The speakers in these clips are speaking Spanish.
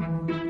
Mm-hmm.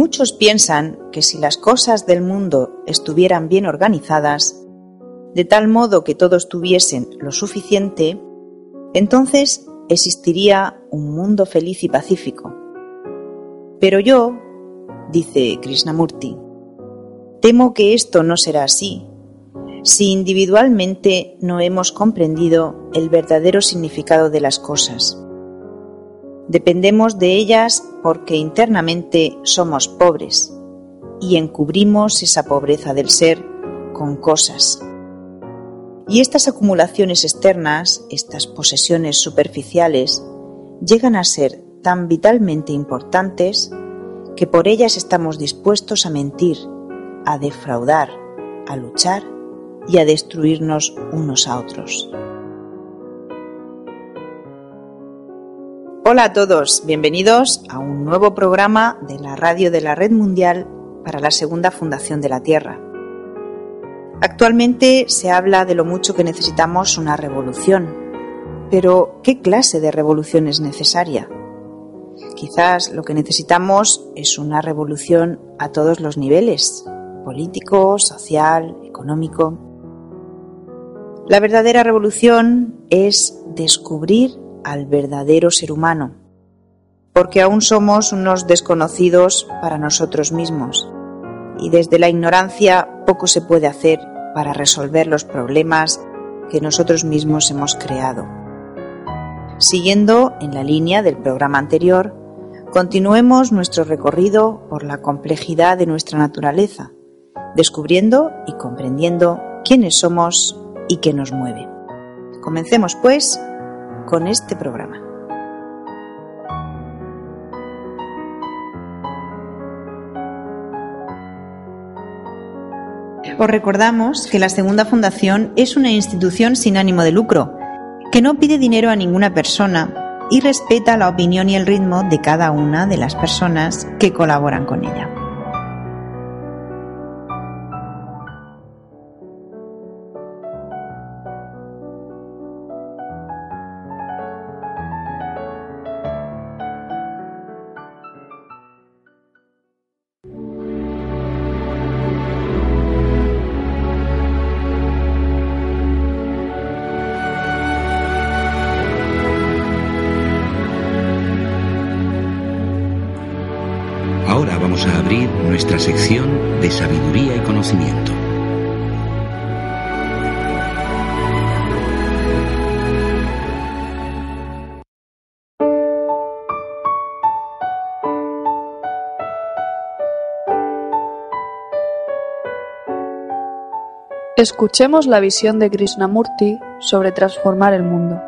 Muchos piensan que si las cosas del mundo estuvieran bien organizadas, de tal modo que todos tuviesen lo suficiente, entonces existiría un mundo feliz y pacífico. Pero yo, dice Krishnamurti, temo que esto no será así, si individualmente no hemos comprendido el verdadero significado de las cosas. Dependemos de ellas porque internamente somos pobres y encubrimos esa pobreza del ser con cosas. Y estas acumulaciones externas, estas posesiones superficiales, llegan a ser tan vitalmente importantes que por ellas estamos dispuestos a mentir, a defraudar, a luchar y a destruirnos unos a otros. Hola a todos, bienvenidos a un nuevo programa de la radio de la Red Mundial para la Segunda Fundación de la Tierra. Actualmente se habla de lo mucho que necesitamos una revolución, pero ¿qué clase de revolución es necesaria? Quizás lo que necesitamos es una revolución a todos los niveles, político, social, económico. La verdadera revolución es descubrir al verdadero ser humano, porque aún somos unos desconocidos para nosotros mismos y desde la ignorancia poco se puede hacer para resolver los problemas que nosotros mismos hemos creado. Siguiendo en la línea del programa anterior, continuemos nuestro recorrido por la complejidad de nuestra naturaleza, descubriendo y comprendiendo quiénes somos y qué nos mueve. Comencemos, pues, con este programa. Os recordamos que la Segunda Fundación es una institución sin ánimo de lucro, que no pide dinero a ninguna persona y respeta la opinión y el ritmo de cada una de las personas que colaboran con ella. Nuestra sección de sabiduría y conocimiento. Escuchemos la visión de Krishnamurti sobre transformar el mundo.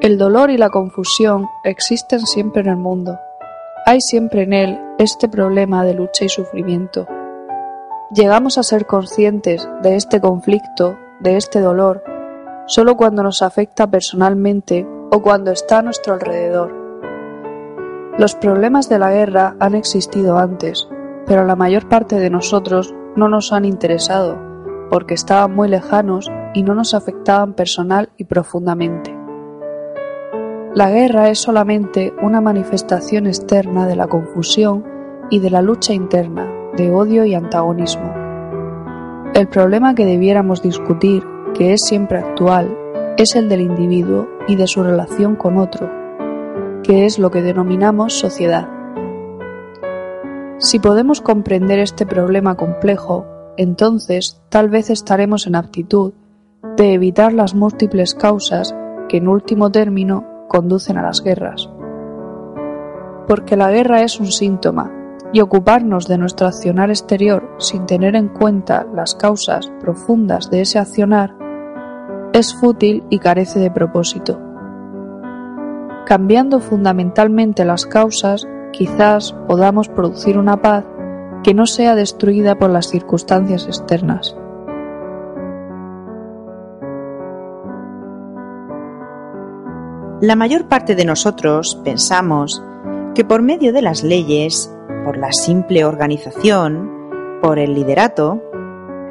El dolor y la confusión existen siempre en el mundo. Hay siempre en él este problema de lucha y sufrimiento. Llegamos a ser conscientes de este conflicto, de este dolor, solo cuando nos afecta personalmente o cuando está a nuestro alrededor. Los problemas de la guerra han existido antes, pero la mayor parte de nosotros no nos han interesado, porque estaban muy lejanos y no nos afectaban personal y profundamente. La guerra es solamente una manifestación externa de la confusión y de la lucha interna, de odio y antagonismo. El problema que debiéramos discutir, que es siempre actual, es el del individuo y de su relación con otro, que es lo que denominamos sociedad. Si podemos comprender este problema complejo, entonces tal vez estaremos en aptitud de evitar las múltiples causas que en último término conducen a las guerras. Porque la guerra es un síntoma, y ocuparnos de nuestro accionar exterior sin tener en cuenta las causas profundas de ese accionar es fútil y carece de propósito. Cambiando fundamentalmente las causas, quizás podamos producir una paz que no sea destruida por las circunstancias externas. La mayor parte de nosotros pensamos que por medio de las leyes, por la simple organización, por el liderato,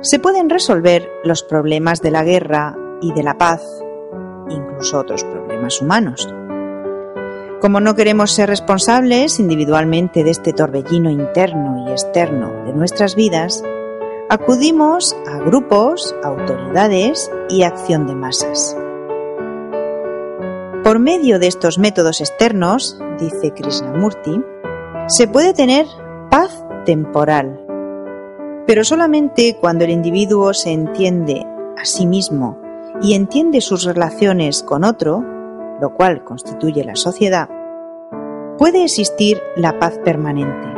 se pueden resolver los problemas de la guerra y de la paz, incluso otros problemas humanos. Como no queremos ser responsables individualmente de este torbellino interno y externo de nuestras vidas, acudimos a grupos, autoridades y acción de masas. Por medio de estos métodos externos, dice Krishnamurti, se puede tener paz temporal, pero solamente cuando el individuo se entiende a sí mismo y entiende sus relaciones con otro, lo cual constituye la sociedad, puede existir la paz permanente.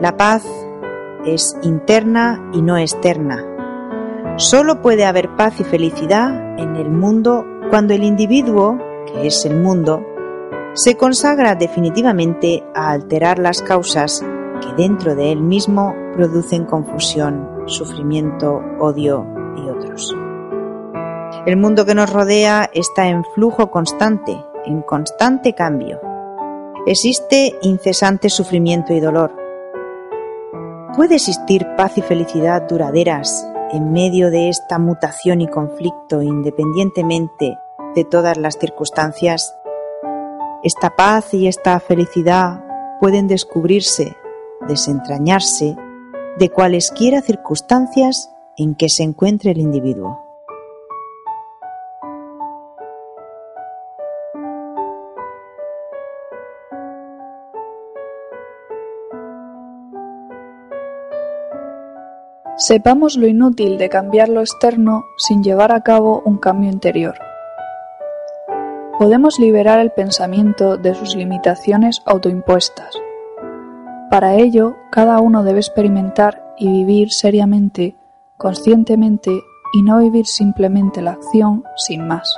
La paz es interna y no externa. Solo puede haber paz y felicidad en el mundo cuando el individuo, que es el mundo, se consagra definitivamente a alterar las causas que dentro de él mismo producen confusión, sufrimiento, odio y otros. El mundo que nos rodea está en flujo constante, en constante cambio. Existe incesante sufrimiento y dolor. ¿Puede existir paz y felicidad duraderas en medio de esta mutación y conflicto independientemente de todas las circunstancias, esta paz y esta felicidad pueden descubrirse, desentrañarse de cualesquiera circunstancias en que se encuentre el individuo. Sepamos lo inútil de cambiar lo externo sin llevar a cabo un cambio interior. Podemos liberar el pensamiento de sus limitaciones autoimpuestas. Para ello, cada uno debe experimentar y vivir seriamente, conscientemente y no vivir simplemente la acción sin más.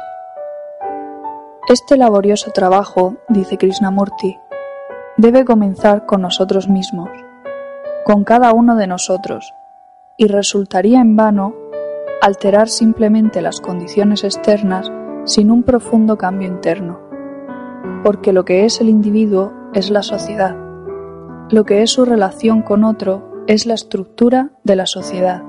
Este laborioso trabajo, dice Krishnamurti, debe comenzar con nosotros mismos, con cada uno de nosotros, y resultaría en vano alterar simplemente las condiciones externas sin un profundo cambio interno, porque lo que es el individuo es la sociedad, lo que es su relación con otro es la estructura de la sociedad.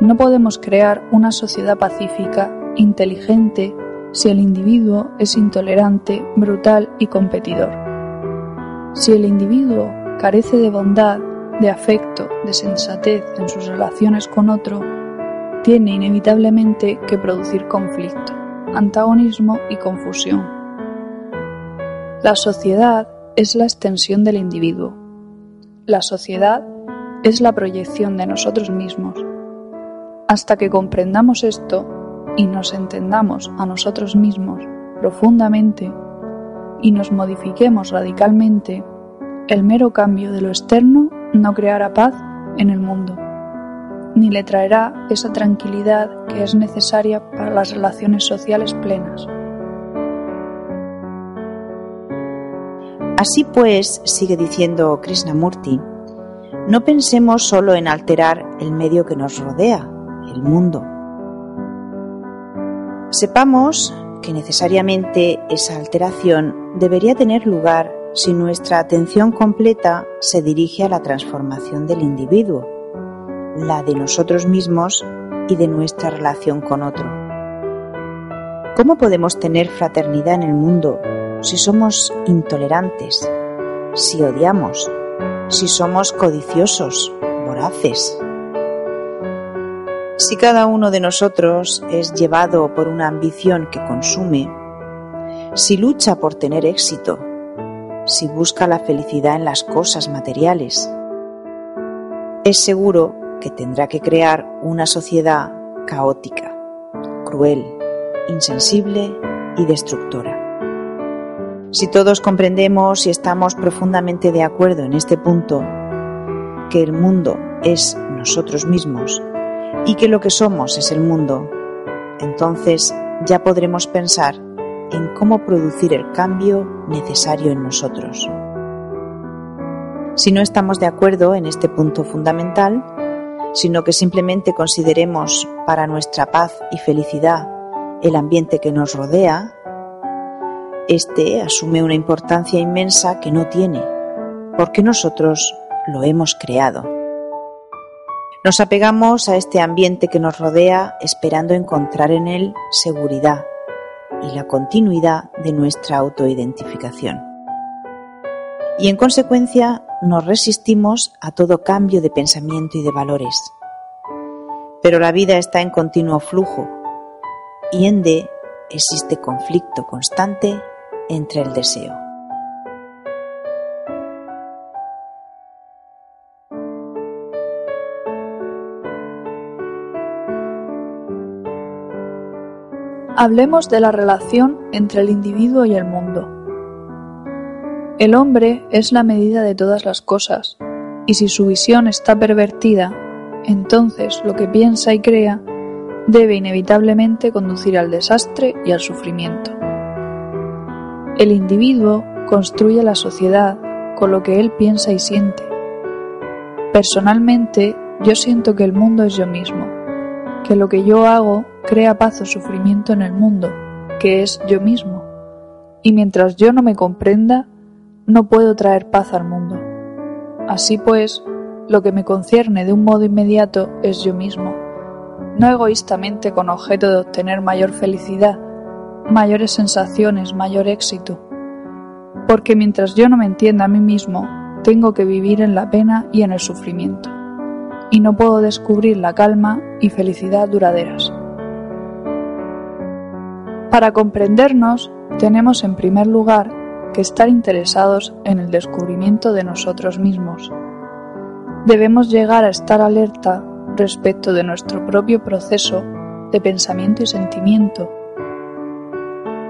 No podemos crear una sociedad pacífica, inteligente, si el individuo es intolerante, brutal y competidor. Si el individuo carece de bondad, de afecto, de sensatez en sus relaciones con otro, tiene inevitablemente que producir conflicto, antagonismo y confusión. La sociedad es la extensión del individuo. La sociedad es la proyección de nosotros mismos. Hasta que comprendamos esto y nos entendamos a nosotros mismos profundamente y nos modifiquemos radicalmente, el mero cambio de lo externo no creará paz en el mundo. Ni le traerá esa tranquilidad que es necesaria para las relaciones sociales plenas. Así pues, sigue diciendo Krishnamurti, no pensemos solo en alterar el medio que nos rodea, el mundo. Sepamos que necesariamente esa alteración debería tener lugar si nuestra atención completa se dirige a la transformación del individuo, la de nosotros mismos y de nuestra relación con otro. ¿Cómo podemos tener fraternidad en el mundo si somos intolerantes, si odiamos, si somos codiciosos, voraces. Si cada uno de nosotros es llevado por una ambición que consume, si lucha por tener éxito, si busca la felicidad en las cosas materiales, es seguro que tendrá que crear una sociedad caótica, cruel, insensible y destructora. Si todos comprendemos y estamos profundamente de acuerdo en este punto, que el mundo es nosotros mismos y que lo que somos es el mundo, entonces ya podremos pensar en cómo producir el cambio necesario en nosotros. Si no estamos de acuerdo en este punto fundamental, sino que simplemente consideremos para nuestra paz y felicidad el ambiente que nos rodea, este asume una importancia inmensa que no tiene, porque nosotros lo hemos creado. Nos apegamos a este ambiente que nos rodea esperando encontrar en él seguridad y la continuidad de nuestra autoidentificación. Y en consecuencia nos resistimos a todo cambio de pensamiento y de valores. Pero la vida está en continuo flujo y en D existe conflicto constante entre el deseo. Hablemos de la relación entre el individuo y el mundo. El hombre es la medida de todas las cosas, y si su visión está pervertida, entonces lo que piensa y crea debe inevitablemente conducir al desastre y al sufrimiento. El individuo construye la sociedad con lo que él piensa y siente. Personalmente, yo siento que el mundo es yo mismo, que lo que yo hago crea paz o sufrimiento en el mundo, que es yo mismo. Y mientras yo no me comprenda, no puedo traer paz al mundo. Así pues, lo que me concierne de un modo inmediato es yo mismo, no egoístamente con objeto de obtener mayor felicidad, mayores sensaciones, mayor éxito. Porque mientras yo no me entienda a mí mismo, tengo que vivir en la pena y en el sufrimiento, y no puedo descubrir la calma y felicidad duraderas. Para comprendernos, tenemos en primer lugar que estar interesados en el descubrimiento de nosotros mismos. Debemos llegar a estar alerta respecto de nuestro propio proceso de pensamiento y sentimiento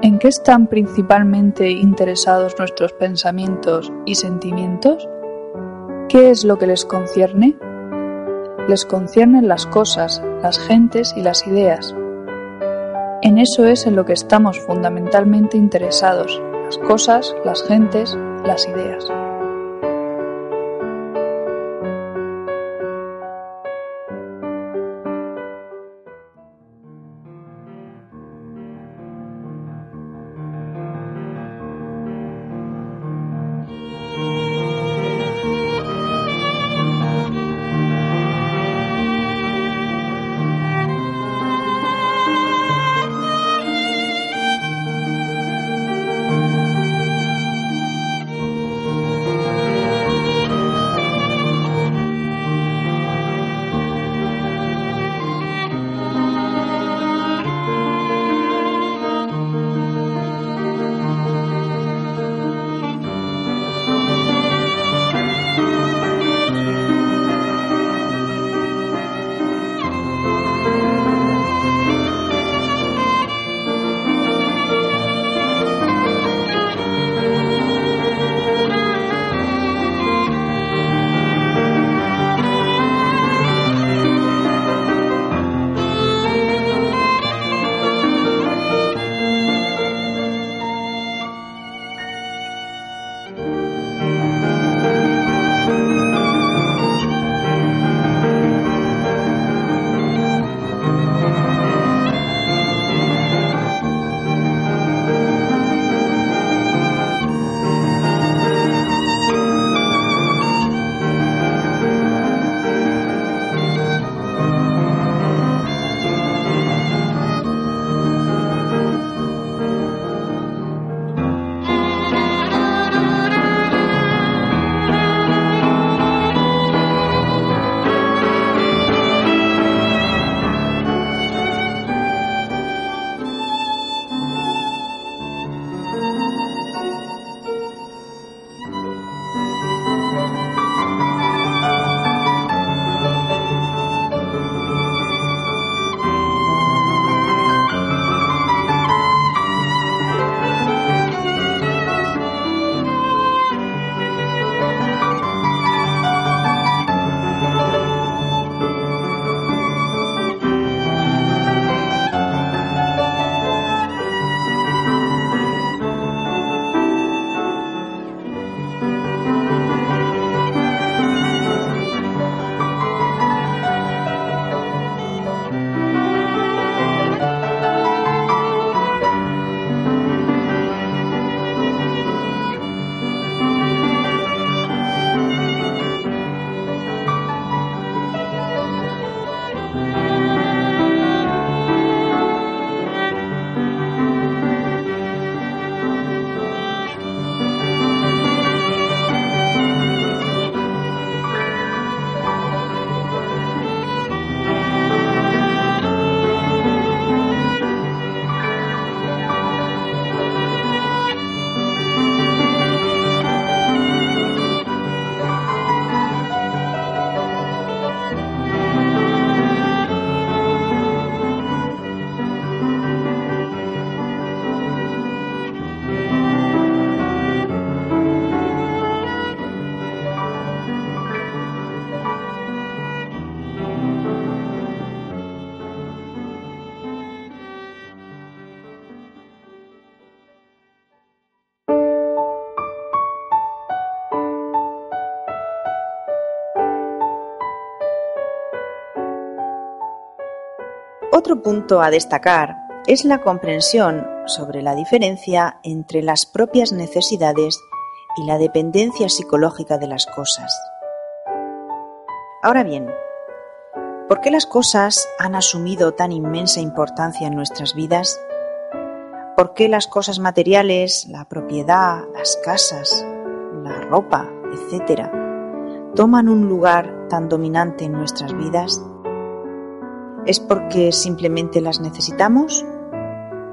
¿En qué están principalmente interesados nuestros pensamientos y sentimientos? ¿Qué es lo que les concierne? Les conciernen las cosas, las gentes y las ideas. En eso es en lo que estamos fundamentalmente interesados, las cosas, las gentes, las ideas. Otro punto a destacar es la comprensión sobre la diferencia entre las propias necesidades y la dependencia psicológica de las cosas. Ahora bien, ¿por qué las cosas han asumido tan inmensa importancia en nuestras vidas? ¿Por qué las cosas materiales, la propiedad, las casas, la ropa, etcétera, toman un lugar tan dominante en nuestras vidas? ¿Es porque simplemente las necesitamos?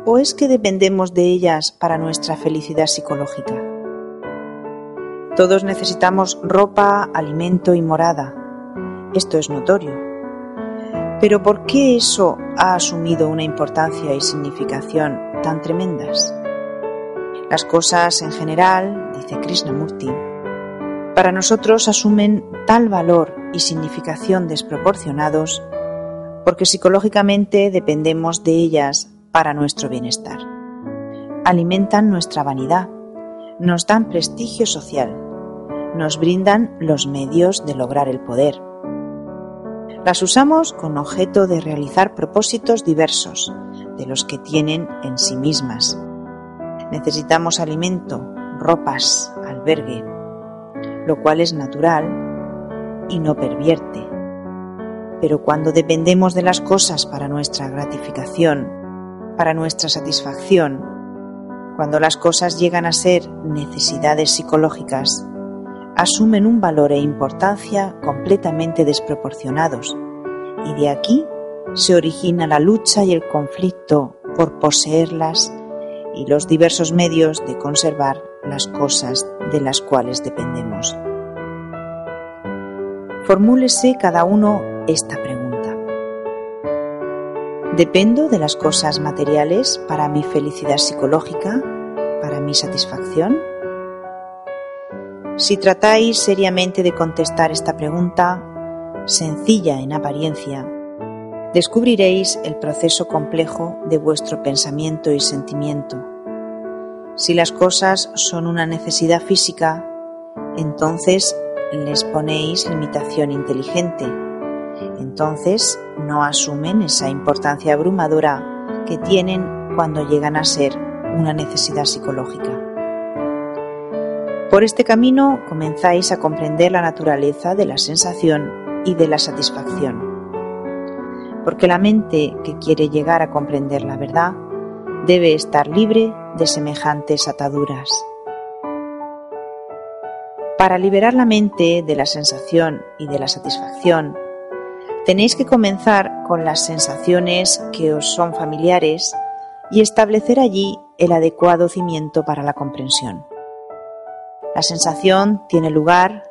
¿O es que dependemos de ellas para nuestra felicidad psicológica? Todos necesitamos ropa, alimento y morada. Esto es notorio. Pero ¿por qué eso ha asumido una importancia y significación tan tremendas? Las cosas en general, dice Krishnamurti, para nosotros asumen tal valor y significación desproporcionados porque psicológicamente dependemos de ellas para nuestro bienestar. Alimentan nuestra vanidad, nos dan prestigio social, nos brindan los medios de lograr el poder. Las usamos con objeto de realizar propósitos diversos de los que tienen en sí mismas. Necesitamos alimento, ropas, albergue, lo cual es natural y no pervierte pero cuando dependemos de las cosas para nuestra gratificación, para nuestra satisfacción, cuando las cosas llegan a ser necesidades psicológicas, asumen un valor e importancia completamente desproporcionados, y de aquí se origina la lucha y el conflicto por poseerlas y los diversos medios de conservar las cosas de las cuales dependemos. Formúlese cada uno esta pregunta. ¿Dependo de las cosas materiales para mi felicidad psicológica, para mi satisfacción? Si tratáis seriamente de contestar esta pregunta, sencilla en apariencia, descubriréis el proceso complejo de vuestro pensamiento y sentimiento. Si las cosas son una necesidad física, entonces les ponéis limitación inteligente entonces no asumen esa importancia abrumadora que tienen cuando llegan a ser una necesidad psicológica. Por este camino comenzáis a comprender la naturaleza de la sensación y de la satisfacción. Porque la mente que quiere llegar a comprender la verdad debe estar libre de semejantes ataduras. Para liberar la mente de la sensación y de la satisfacción, Tenéis que comenzar con las sensaciones que os son familiares y establecer allí el adecuado cimiento para la comprensión. La sensación tiene lugar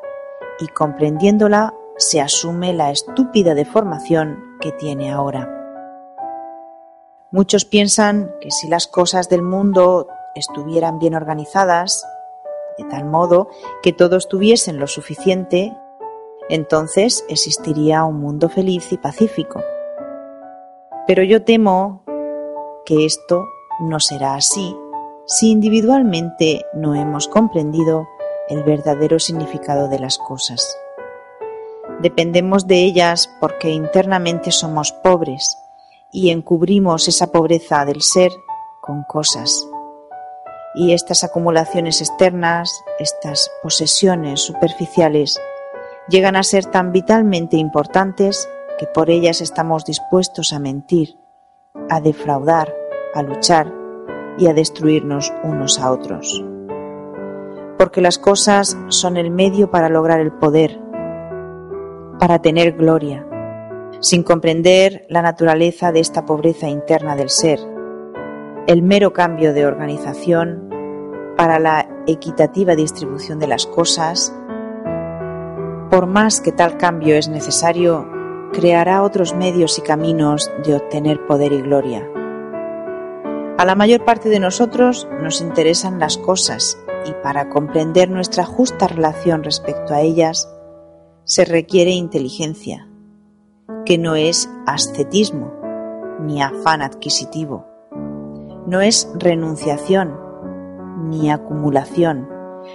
y comprendiéndola se asume la estúpida deformación que tiene ahora. Muchos piensan que si las cosas del mundo estuvieran bien organizadas, de tal modo que todos tuviesen lo suficiente, entonces existiría un mundo feliz y pacífico. Pero yo temo que esto no será así si individualmente no hemos comprendido el verdadero significado de las cosas. Dependemos de ellas porque internamente somos pobres y encubrimos esa pobreza del ser con cosas. Y estas acumulaciones externas, estas posesiones superficiales, llegan a ser tan vitalmente importantes que por ellas estamos dispuestos a mentir, a defraudar, a luchar y a destruirnos unos a otros. Porque las cosas son el medio para lograr el poder, para tener gloria, sin comprender la naturaleza de esta pobreza interna del ser, el mero cambio de organización para la equitativa distribución de las cosas por más que tal cambio es necesario, creará otros medios y caminos de obtener poder y gloria. A la mayor parte de nosotros nos interesan las cosas y para comprender nuestra justa relación respecto a ellas se requiere inteligencia, que no es ascetismo ni afán adquisitivo, no es renunciación ni acumulación,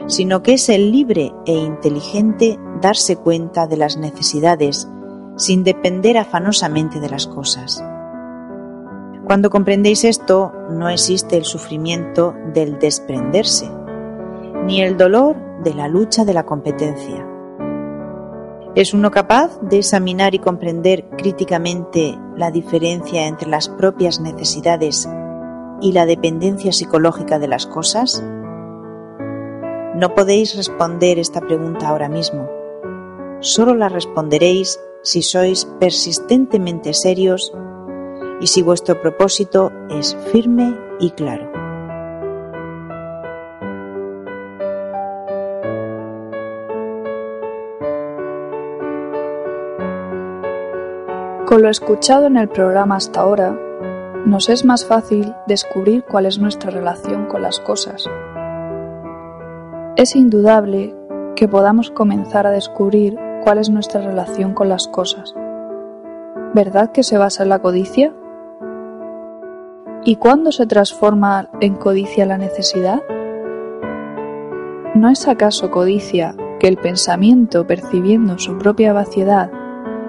sino que es el libre e inteligente darse cuenta de las necesidades sin depender afanosamente de las cosas. Cuando comprendéis esto, no existe el sufrimiento del desprenderse, ni el dolor de la lucha de la competencia. ¿Es uno capaz de examinar y comprender críticamente la diferencia entre las propias necesidades y la dependencia psicológica de las cosas? No podéis responder esta pregunta ahora mismo. Solo la responderéis si sois persistentemente serios y si vuestro propósito es firme y claro. Con lo escuchado en el programa hasta ahora, nos es más fácil descubrir cuál es nuestra relación con las cosas. Es indudable que podamos comenzar a descubrir cuál es nuestra relación con las cosas. ¿Verdad que se basa en la codicia? ¿Y cuándo se transforma en codicia la necesidad? ¿No es acaso codicia que el pensamiento, percibiendo su propia vaciedad,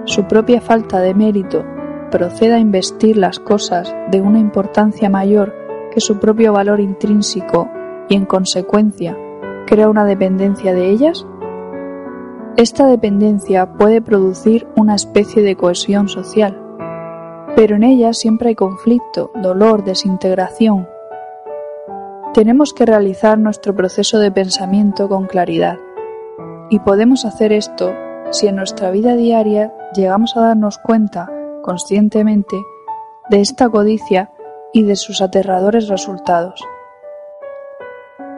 su propia falta de mérito, proceda a investir las cosas de una importancia mayor que su propio valor intrínseco y, en consecuencia, crea una dependencia de ellas? Esta dependencia puede producir una especie de cohesión social, pero en ella siempre hay conflicto, dolor, desintegración. Tenemos que realizar nuestro proceso de pensamiento con claridad. Y podemos hacer esto si en nuestra vida diaria llegamos a darnos cuenta, conscientemente, de esta codicia y de sus aterradores resultados.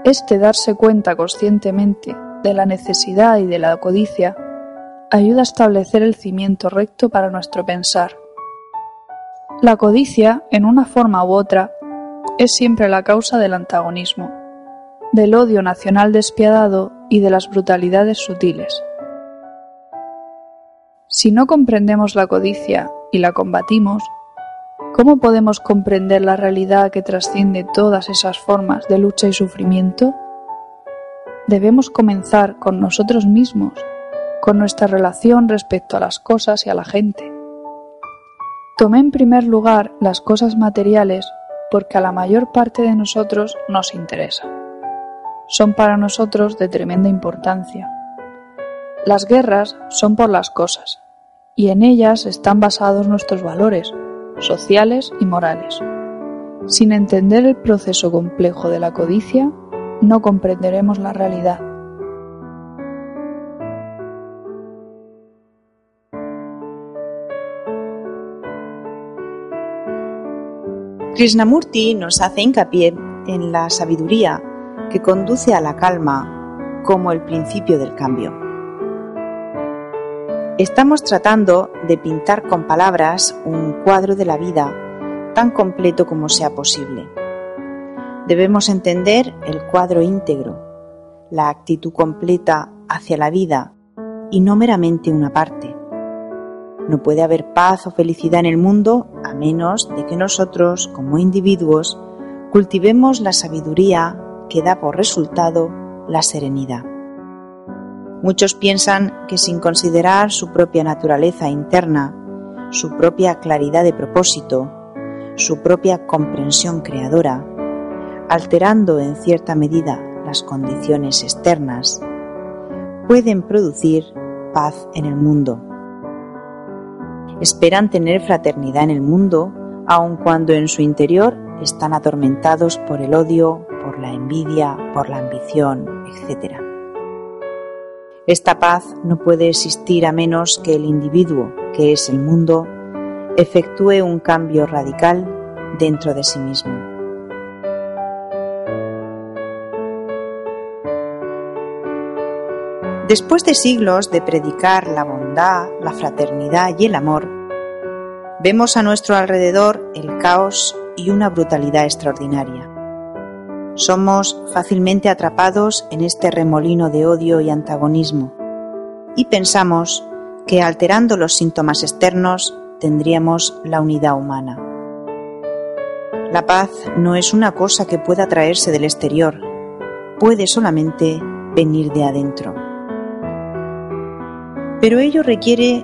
Este darse cuenta conscientemente de la necesidad y de la codicia ayuda a establecer el cimiento recto para nuestro pensar. La codicia, en una forma u otra, es siempre la causa del antagonismo, del odio nacional despiadado y de las brutalidades sutiles. Si no comprendemos la codicia y la combatimos, ¿cómo podemos comprender la realidad que trasciende todas esas formas de lucha y sufrimiento? Debemos comenzar con nosotros mismos, con nuestra relación respecto a las cosas y a la gente. Tomé en primer lugar las cosas materiales porque a la mayor parte de nosotros nos interesa. Son para nosotros de tremenda importancia. Las guerras son por las cosas, y en ellas están basados nuestros valores, sociales y morales. Sin entender el proceso complejo de la codicia, no comprenderemos la realidad. Krishnamurti nos hace hincapié en la sabiduría que conduce a la calma como el principio del cambio. Estamos tratando de pintar con palabras un cuadro de la vida tan completo como sea posible. Debemos entender el cuadro íntegro, la actitud completa hacia la vida y no meramente una parte. No puede haber paz o felicidad en el mundo a menos de que nosotros, como individuos, cultivemos la sabiduría que da por resultado la serenidad. Muchos piensan que sin considerar su propia naturaleza interna, su propia claridad de propósito, su propia comprensión creadora, alterando en cierta medida las condiciones externas, pueden producir paz en el mundo esperan tener fraternidad en el mundo, aun cuando en su interior están atormentados por el odio, por la envidia, por la ambición, etc. Esta paz no puede existir a menos que el individuo, que es el mundo, efectúe un cambio radical dentro de sí mismo. Después de siglos de predicar la bondad, la fraternidad y el amor, vemos a nuestro alrededor el caos y una brutalidad extraordinaria. Somos fácilmente atrapados en este remolino de odio y antagonismo y pensamos que alterando los síntomas externos tendríamos la unidad humana. La paz no es una cosa que pueda traerse del exterior, puede solamente venir de adentro pero ello requiere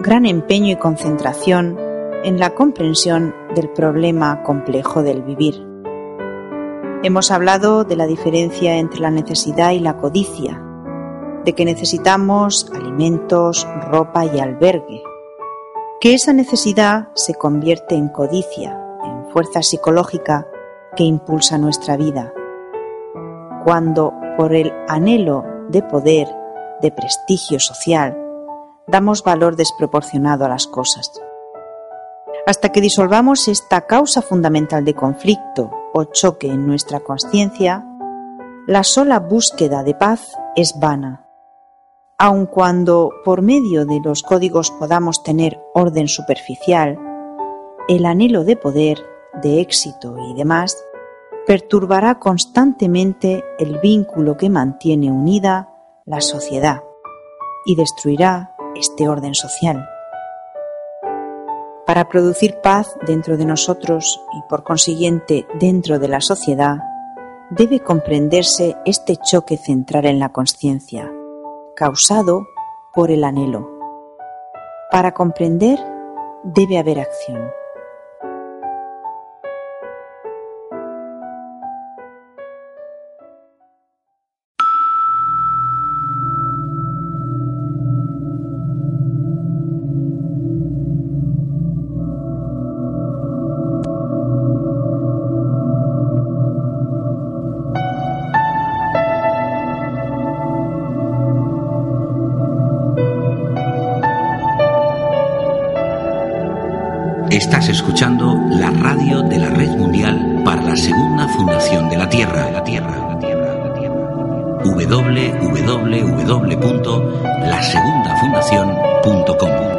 gran empeño y concentración en la comprensión del problema complejo del vivir. Hemos hablado de la diferencia entre la necesidad y la codicia, de que necesitamos alimentos, ropa y albergue, que esa necesidad se convierte en codicia, en fuerza psicológica que impulsa nuestra vida. Cuando por el anhelo de poder, de prestigio social, damos valor desproporcionado a las cosas. Hasta que disolvamos esta causa fundamental de conflicto o choque en nuestra conciencia, la sola búsqueda de paz es vana aun cuando por medio de los códigos podamos tener orden superficial, el anhelo de poder, de éxito y demás perturbará constantemente el vínculo que mantiene unida la sociedad y destruirá este orden social. Para producir paz dentro de nosotros y por consiguiente dentro de la sociedad, debe comprenderse este choque central en la conciencia, causado por el anhelo. Para comprender debe haber acción. www.lasegundafundación.com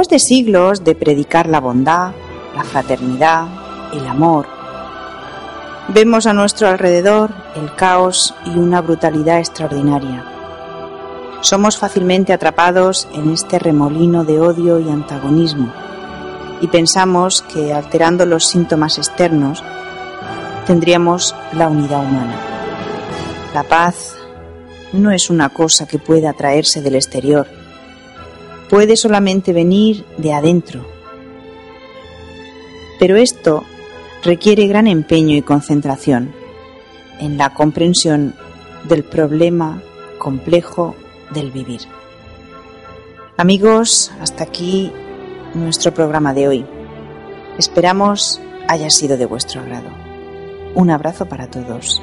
Después de siglos de predicar la bondad, la fraternidad, el amor, Vemos a nuestro alrededor el caos y una brutalidad extraordinaria. Somos fácilmente atrapados en este remolino de odio y antagonismo y pensamos que alterando los síntomas externos tendríamos la unidad humana. La paz no es una cosa que pueda traerse del exterior, puede solamente venir de adentro. Pero esto requiere gran empeño y concentración en la comprensión del problema complejo del vivir. Amigos, hasta aquí nuestro programa de hoy. Esperamos haya sido de vuestro agrado. Un abrazo para todos.